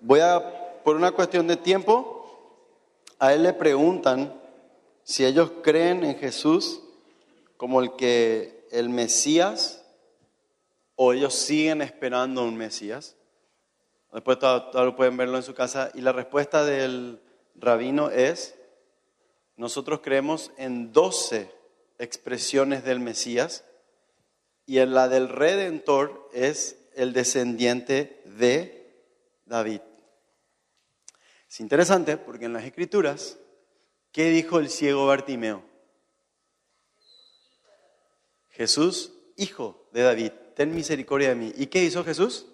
Voy a, por una cuestión de tiempo, a él le preguntan si ellos creen en Jesús como el que el Mesías o ellos siguen esperando un Mesías. Después todo, pueden verlo en su casa. Y la respuesta del rabino es, nosotros creemos en doce expresiones del Mesías y en la del Redentor es el descendiente de David. Es interesante porque en las Escrituras, ¿qué dijo el ciego Bartimeo? Jesús, hijo de David, ten misericordia de mí. ¿Y qué hizo Jesús?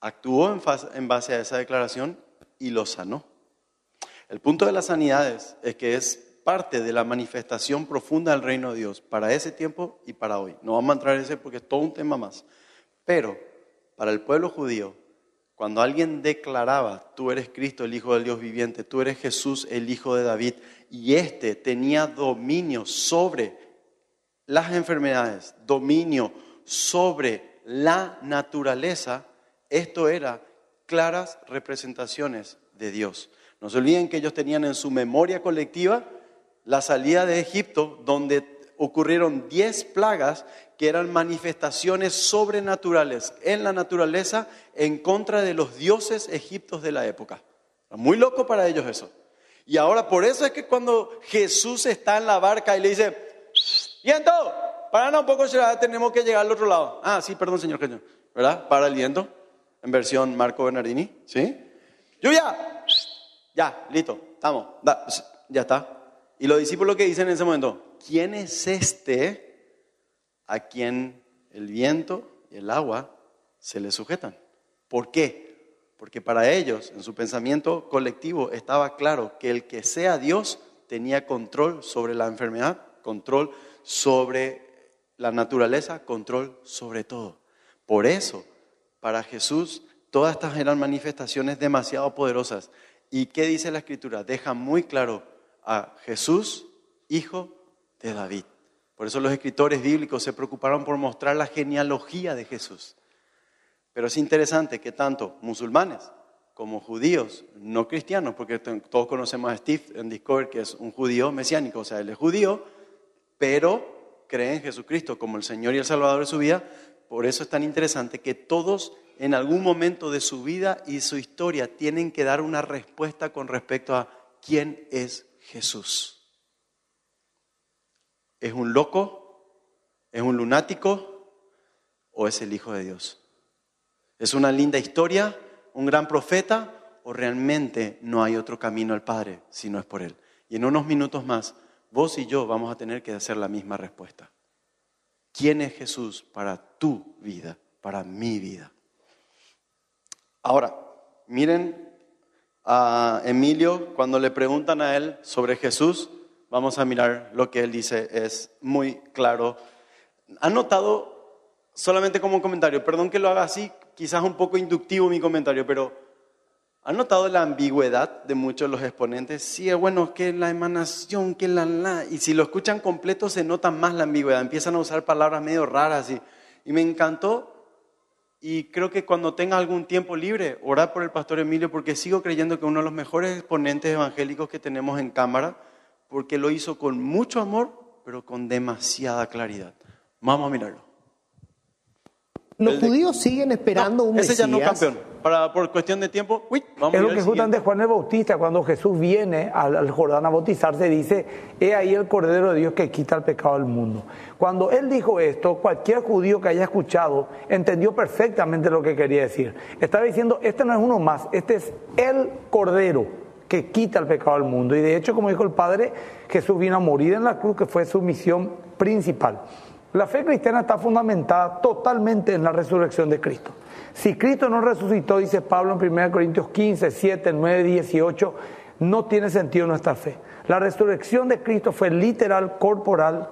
Actuó en base a esa declaración y lo sanó. El punto de las sanidades es que es parte de la manifestación profunda del reino de Dios para ese tiempo y para hoy. No vamos a entrar en ese porque es todo un tema más. Pero para el pueblo judío, cuando alguien declaraba, tú eres Cristo, el Hijo del Dios viviente, tú eres Jesús, el Hijo de David, y éste tenía dominio sobre las enfermedades, dominio sobre la naturaleza, esto era claras representaciones de Dios. No se olviden que ellos tenían en su memoria colectiva la salida de Egipto, donde ocurrieron diez plagas que eran manifestaciones sobrenaturales en la naturaleza en contra de los dioses egiptos de la época. Muy loco para ellos eso. Y ahora por eso es que cuando Jesús está en la barca y le dice, viento, para un poco, tenemos que llegar al otro lado. Ah, sí, perdón, señor, ¿verdad? Para el viento, en versión Marco Bernardini, ¿sí? Lluvia, ya, listo, estamos, ya está. Y los discípulos que dicen en ese momento, ¿quién es este a quien el viento y el agua se le sujetan? ¿Por qué? Porque para ellos, en su pensamiento colectivo, estaba claro que el que sea Dios tenía control sobre la enfermedad, control sobre la naturaleza, control sobre todo. Por eso, para Jesús, todas estas eran manifestaciones demasiado poderosas. ¿Y qué dice la Escritura? Deja muy claro a Jesús, hijo de David. Por eso los escritores bíblicos se preocuparon por mostrar la genealogía de Jesús. Pero es interesante que tanto musulmanes como judíos, no cristianos, porque todos conocemos a Steve en Discover, que es un judío mesiánico, o sea, él es judío, pero cree en Jesucristo como el Señor y el Salvador de su vida. Por eso es tan interesante que todos en algún momento de su vida y su historia tienen que dar una respuesta con respecto a quién es Jesús. ¿Es un loco? ¿Es un lunático? ¿O es el Hijo de Dios? ¿Es una linda historia? ¿Un gran profeta? ¿O realmente no hay otro camino al Padre si no es por Él? Y en unos minutos más, vos y yo vamos a tener que hacer la misma respuesta. ¿Quién es Jesús para tu vida, para mi vida? Ahora, miren a Emilio cuando le preguntan a él sobre Jesús, vamos a mirar lo que él dice, es muy claro. ¿Han notado, solamente como un comentario, perdón que lo haga así, quizás un poco inductivo mi comentario, pero ¿han notado la ambigüedad de muchos de los exponentes? Sí, es bueno, que la emanación, que la la, y si lo escuchan completo se nota más la ambigüedad, empiezan a usar palabras medio raras y, y me encantó y creo que cuando tenga algún tiempo libre, orar por el pastor Emilio, porque sigo creyendo que uno de los mejores exponentes evangélicos que tenemos en cámara, porque lo hizo con mucho amor, pero con demasiada claridad. Vamos a mirarlo.
Los
El de-
judíos siguen esperando
No,
un
ese
Mesías.
ya no campeón. Para, por cuestión de tiempo, uy, vamos
Es lo que justamente
siguiente.
Juan el Bautista, cuando Jesús viene al, al Jordán a bautizarse, dice, he ahí el Cordero de Dios que quita el pecado del mundo. Cuando él dijo esto, cualquier judío que haya escuchado entendió perfectamente lo que quería decir. Estaba diciendo, este no es uno más, este es el Cordero que quita el pecado del mundo. Y de hecho, como dijo el Padre, Jesús vino a morir en la cruz, que fue su misión principal. La fe cristiana está fundamentada totalmente en la resurrección de Cristo. Si Cristo no resucitó, dice Pablo en 1 Corintios 15, 7, 9, 18, no tiene sentido nuestra fe. La resurrección de Cristo fue literal, corporal,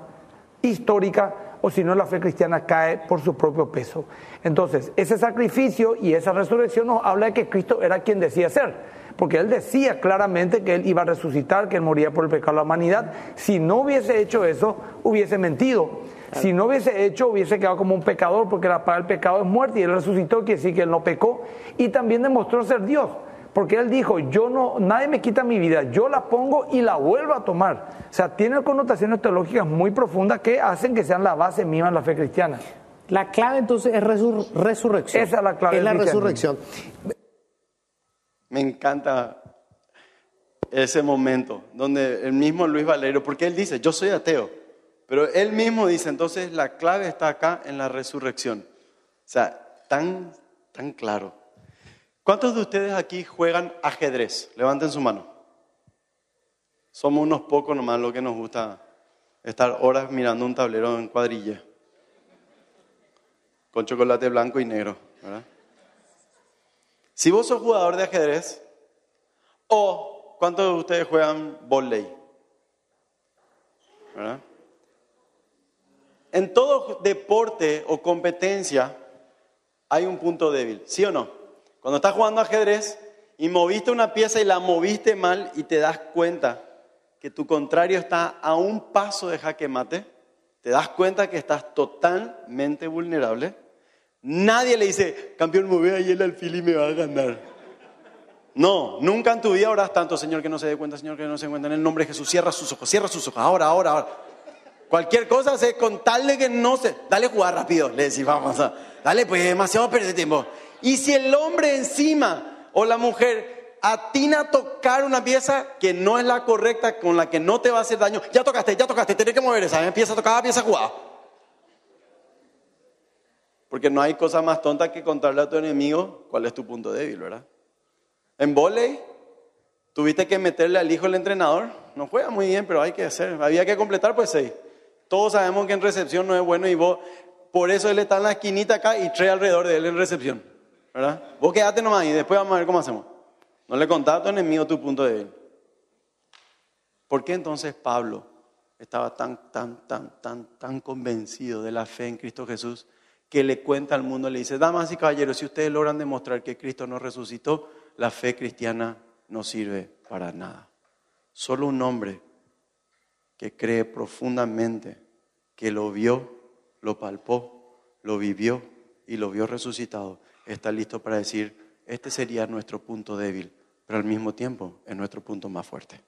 histórica, o si no la fe cristiana cae por su propio peso. Entonces, ese sacrificio y esa resurrección nos habla de que Cristo era quien decía ser, porque él decía claramente que él iba a resucitar, que él moría por el pecado de la humanidad. Si no hubiese hecho eso, hubiese mentido. Si no hubiese hecho, hubiese quedado como un pecador, porque la paga del pecado es muerte, y él resucitó, quiere decir que él no pecó, y también demostró ser Dios. Porque él dijo, yo no, nadie me quita mi vida, yo la pongo y la vuelvo a tomar. O sea, tiene connotaciones teológicas muy profundas que hacen que sean la base misma de la fe cristiana.
La clave entonces es resur- resurrección.
Esa es la clave
Es la resurrección.
Me encanta ese momento donde el mismo Luis Valero, porque él dice, yo soy ateo, pero él mismo dice, entonces la clave está acá en la resurrección. O sea, tan, tan claro. ¿Cuántos de ustedes aquí juegan ajedrez? Levanten su mano. Somos unos pocos nomás lo que nos gusta estar horas mirando un tablero en cuadrilla, con chocolate blanco y negro, ¿verdad? Si vos sos jugador de ajedrez, o ¿cuántos de ustedes juegan volei? ¿Verdad? En todo deporte o competencia hay un punto débil, ¿sí o no? Cuando estás jugando ajedrez y moviste una pieza y la moviste mal y te das cuenta que tu contrario está a un paso de jaque mate, te das cuenta que estás totalmente vulnerable. Nadie le dice, campeón, me voy a ir al alfil y me va a ganar. No, nunca en tu vida orás tanto, Señor, que no se dé cuenta, Señor, que no se dé cuenta. En el nombre de Jesús, cierra sus ojos, cierra sus ojos, ahora, ahora, ahora. Cualquier cosa, se, con tal de que no se... Dale jugar rápido, le decís, vamos a... Dale, pues demasiado perder tiempo. Y si el hombre encima o la mujer atina a tocar una pieza que no es la correcta, con la que no te va a hacer daño, ya tocaste, ya tocaste, tenés que mover esa, empieza a tocar, empieza a jugar. Porque no hay cosa más tonta que contarle a tu enemigo cuál es tu punto débil, ¿verdad? En volei, tuviste que meterle al hijo del entrenador. No juega muy bien, pero hay que hacer. Había que completar, pues seis. Todos sabemos que en recepción no es bueno y vos, por eso él está en la esquinita acá y tres alrededor de él en recepción. ¿Verdad? Vos quedate nomás y después vamos a ver cómo hacemos. No le contás a tu enemigo tu punto débil. ¿Por qué entonces Pablo estaba tan, tan, tan, tan, tan convencido de la fe en Cristo Jesús que le cuenta al mundo, le dice, damas y caballeros, si ustedes logran demostrar que Cristo no resucitó, la fe cristiana no sirve para nada. Solo un hombre que cree profundamente que lo vio, lo palpó, lo vivió y lo vio resucitado, está listo para decir, este sería nuestro punto débil, pero al mismo tiempo es nuestro punto más fuerte.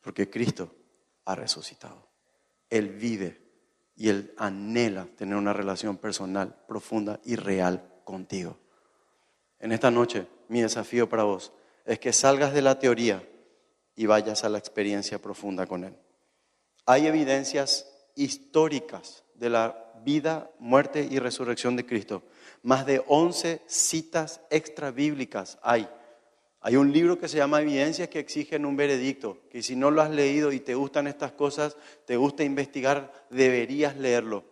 Porque Cristo ha resucitado. Él vive y Él anhela tener una relación personal, profunda y real contigo. En esta noche, mi desafío para vos es que salgas de la teoría y vayas a la experiencia profunda con Él. Hay evidencias históricas de la vida, muerte y resurrección de Cristo. Más de 11 citas extra bíblicas hay. Hay un libro que se llama Evidencias que exigen un veredicto, que si no lo has leído y te gustan estas cosas, te gusta investigar, deberías leerlo.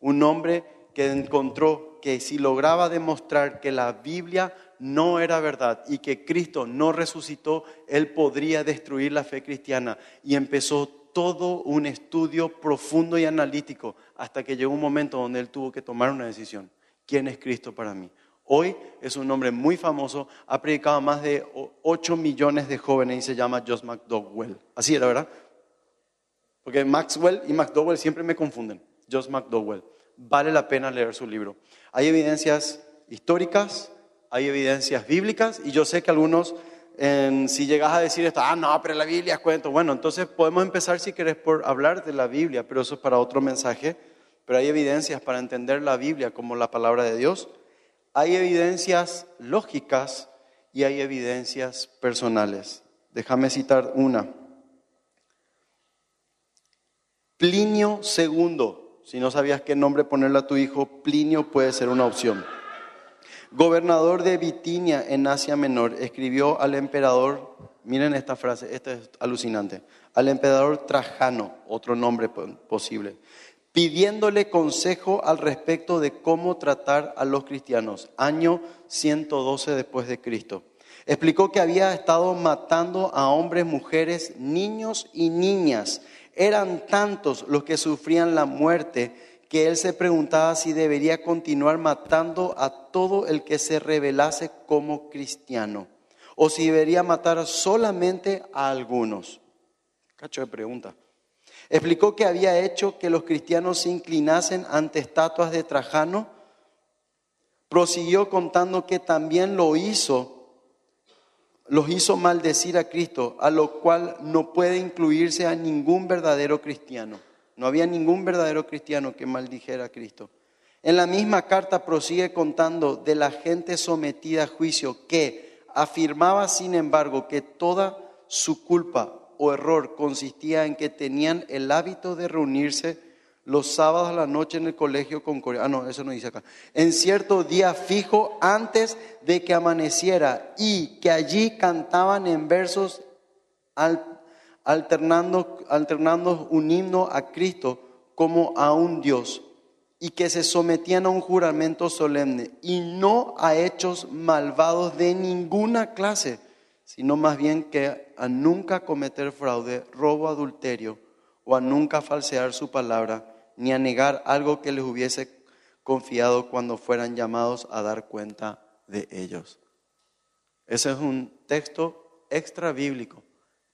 Un hombre que encontró que si lograba demostrar que la Biblia no era verdad y que Cristo no resucitó, él podría destruir la fe cristiana. Y empezó todo un estudio profundo y analítico hasta que llegó un momento donde él tuvo que tomar una decisión. ¿Quién es Cristo para mí? Hoy es un hombre muy famoso, ha predicado a más de 8 millones de jóvenes y se llama Josh McDowell. Así era, ¿verdad? Porque Maxwell y McDowell siempre me confunden. Josh McDowell. Vale la pena leer su libro. Hay evidencias históricas, hay evidencias bíblicas y yo sé que algunos, si llegas a decir esto, ah, no, pero la Biblia es cuento, bueno, entonces podemos empezar si querés por hablar de la Biblia, pero eso es para otro mensaje, pero hay evidencias para entender la Biblia como la palabra de Dios, hay evidencias lógicas y hay evidencias personales. Déjame citar una. Plinio II, si no sabías qué nombre ponerle a tu hijo, Plinio puede ser una opción gobernador de Bitinia en Asia Menor, escribió al emperador, miren esta frase, esta es alucinante, al emperador Trajano, otro nombre posible, pidiéndole consejo al respecto de cómo tratar a los cristianos, año 112 después de Cristo. Explicó que había estado matando a hombres, mujeres, niños y niñas. Eran tantos los que sufrían la muerte que él se preguntaba si debería continuar matando a todo el que se revelase como cristiano o si debería matar solamente a algunos. Cacho de pregunta. Explicó que había hecho que los cristianos se inclinasen ante estatuas de Trajano. Prosiguió contando que también lo hizo, los hizo maldecir a Cristo, a lo cual no puede incluirse a ningún verdadero cristiano. No había ningún verdadero cristiano que maldijera a Cristo. En la misma carta prosigue contando de la gente sometida a juicio que afirmaba, sin embargo, que toda su culpa o error consistía en que tenían el hábito de reunirse los sábados a la noche en el colegio con Ah, no, eso no dice acá. En cierto día fijo antes de que amaneciera y que allí cantaban en versos al alternando, alternando un himno a Cristo como a un Dios y que se sometían a un juramento solemne y no a hechos malvados de ninguna clase, sino más bien que a nunca cometer fraude, robo, adulterio o a nunca falsear su palabra, ni a negar algo que les hubiese confiado cuando fueran llamados a dar cuenta de ellos. Ese es un texto extra bíblico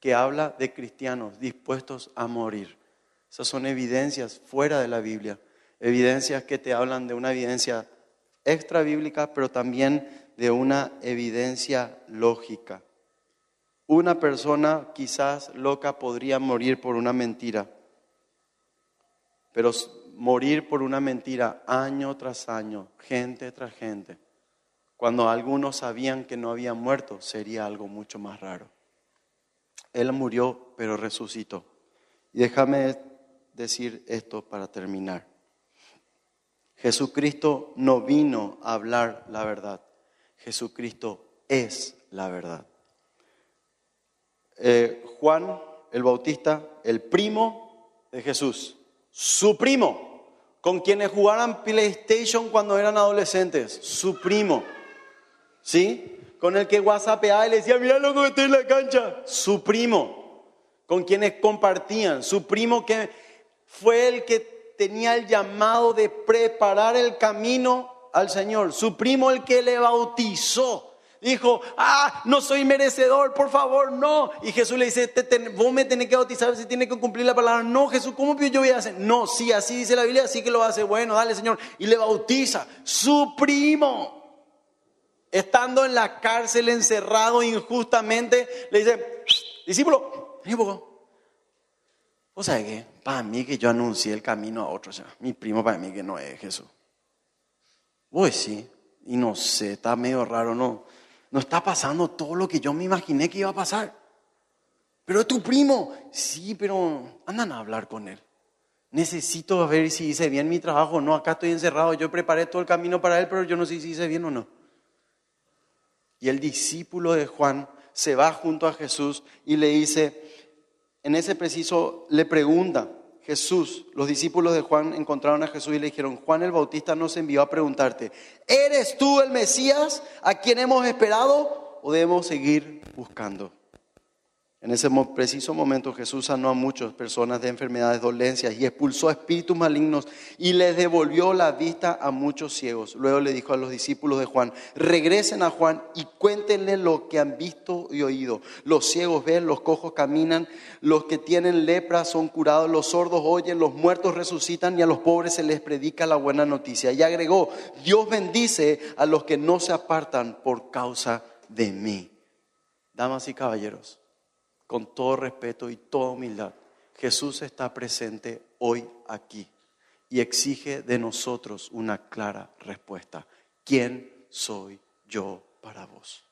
que habla de cristianos dispuestos a morir. Esas son evidencias fuera de la Biblia, evidencias que te hablan de una evidencia extra bíblica, pero también de una evidencia lógica. Una persona quizás loca podría morir por una mentira, pero morir por una mentira año tras año, gente tras gente, cuando algunos sabían que no había muerto, sería algo mucho más raro. Él murió, pero resucitó. Y déjame decir esto para terminar. Jesucristo no vino a hablar la verdad. Jesucristo es la verdad. Eh, Juan el Bautista, el primo de Jesús, su primo, con quienes jugaran PlayStation cuando eran adolescentes, su primo, ¿sí? con el que whatsappeaba y le decía, mira loco que estoy en la cancha. Su primo, con quienes compartían. Su primo que fue el que tenía el llamado de preparar el camino al Señor. Su primo el que le bautizó. Dijo, ah, no soy merecedor, por favor, no. Y Jesús le dice, vos me tenés que bautizar si tiene que cumplir la palabra. No, Jesús, ¿cómo yo voy a hacer? No, sí, así dice la Biblia, así que lo hace. Bueno, dale, Señor. Y le bautiza. Su primo estando en la cárcel, encerrado injustamente, le dice, discípulo, vení un poco. ¿Vos sabés qué? Para mí que yo anuncié el camino a otro, ya. mi primo para mí que no es Jesús. Vos sí, y no sé, está medio raro, no, no está pasando todo lo que yo me imaginé que iba a pasar. Pero es tu primo. Sí, pero andan a hablar con él. Necesito ver si hice bien mi trabajo. No, acá estoy encerrado. Yo preparé todo el camino para él, pero yo no sé si hice bien o no. Y el discípulo de Juan se va junto a Jesús y le dice, en ese preciso le pregunta, Jesús, los discípulos de Juan encontraron a Jesús y le dijeron, Juan el Bautista nos envió a preguntarte, ¿eres tú el Mesías a quien hemos esperado o debemos seguir buscando? En ese preciso momento Jesús sanó a muchas personas de enfermedades, dolencias y expulsó espíritus malignos y les devolvió la vista a muchos ciegos. Luego le dijo a los discípulos de Juan, regresen a Juan y cuéntenle lo que han visto y oído. Los ciegos ven, los cojos caminan, los que tienen lepra son curados, los sordos oyen, los muertos resucitan y a los pobres se les predica la buena noticia. Y agregó, Dios bendice a los que no se apartan por causa de mí. Damas y caballeros con todo respeto y toda humildad, Jesús está presente hoy aquí y exige de nosotros una clara respuesta. ¿Quién soy yo para vos?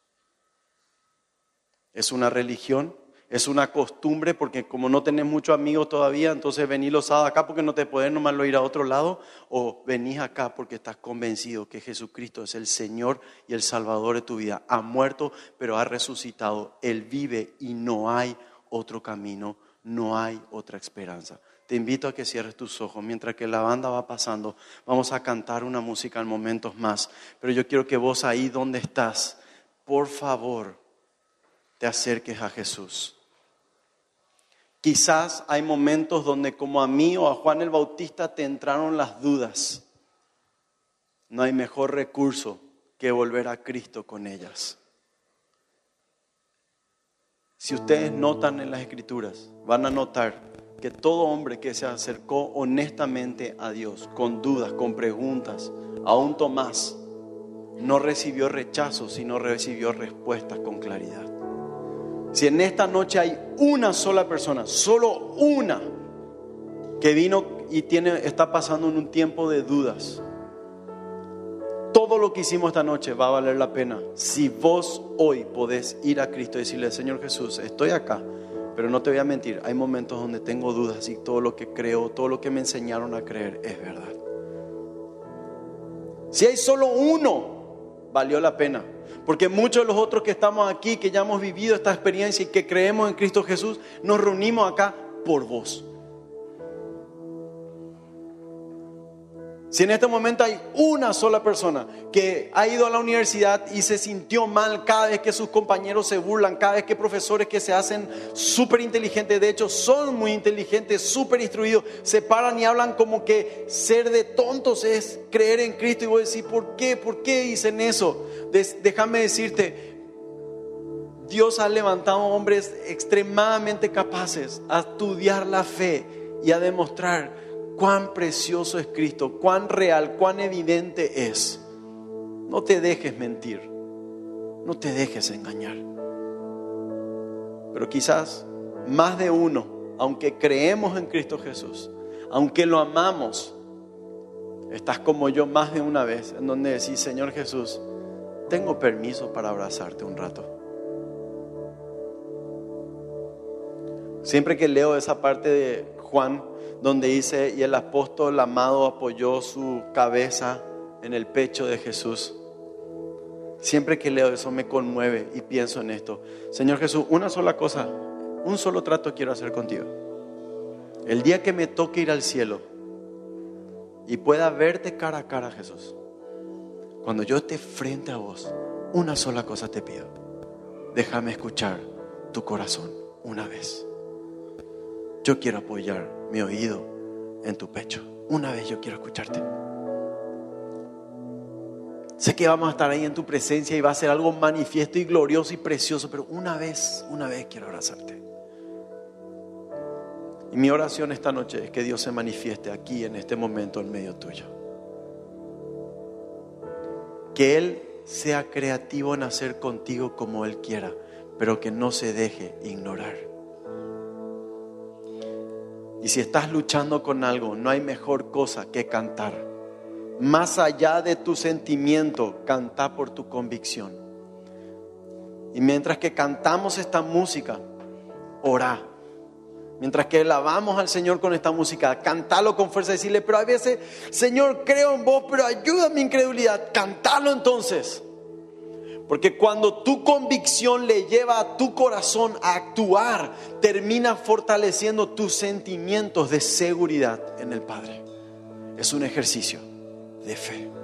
¿Es una religión? ¿Es una costumbre? Porque como no tenés muchos amigos todavía, entonces venís los sábados acá porque no te podés nomás ir a otro lado. O venís acá porque estás convencido que Jesucristo es el Señor y el Salvador de tu vida. Ha muerto, pero ha resucitado. Él vive y no hay otro camino, no hay otra esperanza. Te invito a que cierres tus ojos mientras que la banda va pasando. Vamos a cantar una música en momentos más. Pero yo quiero que vos ahí donde estás, por favor, te acerques a Jesús. Quizás hay momentos donde como a mí o a Juan el Bautista te entraron las dudas. No hay mejor recurso que volver a Cristo con ellas. Si ustedes notan en las escrituras, van a notar que todo hombre que se acercó honestamente a Dios, con dudas, con preguntas, aún Tomás, no recibió rechazo, sino recibió respuestas con claridad. Si en esta noche hay una sola persona, solo una, que vino y tiene, está pasando en un tiempo de dudas, todo lo que hicimos esta noche va a valer la pena si vos hoy podés ir a Cristo y decirle, Señor Jesús, estoy acá, pero no te voy a mentir, hay momentos donde tengo dudas y todo lo que creo, todo lo que me enseñaron a creer es verdad. Si hay solo uno, valió la pena. Porque muchos de los otros que estamos aquí, que ya hemos vivido esta experiencia y que creemos en Cristo Jesús, nos reunimos acá por vos. Si en este momento hay una sola persona que ha ido a la universidad y se sintió mal cada vez que sus compañeros se burlan, cada vez que profesores que se hacen súper inteligentes, de hecho son muy inteligentes, súper instruidos, se paran y hablan como que ser de tontos es creer en Cristo. Y voy a decir, ¿por qué? ¿Por qué dicen eso? Déjame decirte, Dios ha levantado hombres extremadamente capaces a estudiar la fe y a demostrar cuán precioso es Cristo, cuán real, cuán evidente es. No te dejes mentir, no te dejes engañar. Pero quizás más de uno, aunque creemos en Cristo Jesús, aunque lo amamos, estás como yo más de una vez en donde decís, Señor Jesús, tengo permiso para abrazarte un rato. Siempre que leo esa parte de Juan, donde dice, y el apóstol amado apoyó su cabeza en el pecho de Jesús. Siempre que leo eso me conmueve y pienso en esto. Señor Jesús, una sola cosa, un solo trato quiero hacer contigo. El día que me toque ir al cielo y pueda verte cara a cara, Jesús, cuando yo esté frente a vos, una sola cosa te pido. Déjame escuchar tu corazón una vez. Yo quiero apoyar mi oído en tu pecho. Una vez yo quiero escucharte. Sé que vamos a estar ahí en tu presencia y va a ser algo manifiesto y glorioso y precioso, pero una vez, una vez quiero abrazarte. Y mi oración esta noche es que Dios se manifieste aquí en este momento en medio tuyo. Que Él sea creativo en hacer contigo como Él quiera, pero que no se deje ignorar. Y si estás luchando con algo, no hay mejor cosa que cantar. Más allá de tu sentimiento, canta por tu convicción. Y mientras que cantamos esta música, ora. Mientras que alabamos al Señor con esta música, cantalo con fuerza, decirle, pero a veces, Señor, creo en vos, pero ayuda a mi incredulidad, cantalo entonces. Porque cuando tu convicción le lleva a tu corazón a actuar, termina fortaleciendo tus sentimientos de seguridad en el Padre. Es un ejercicio de fe.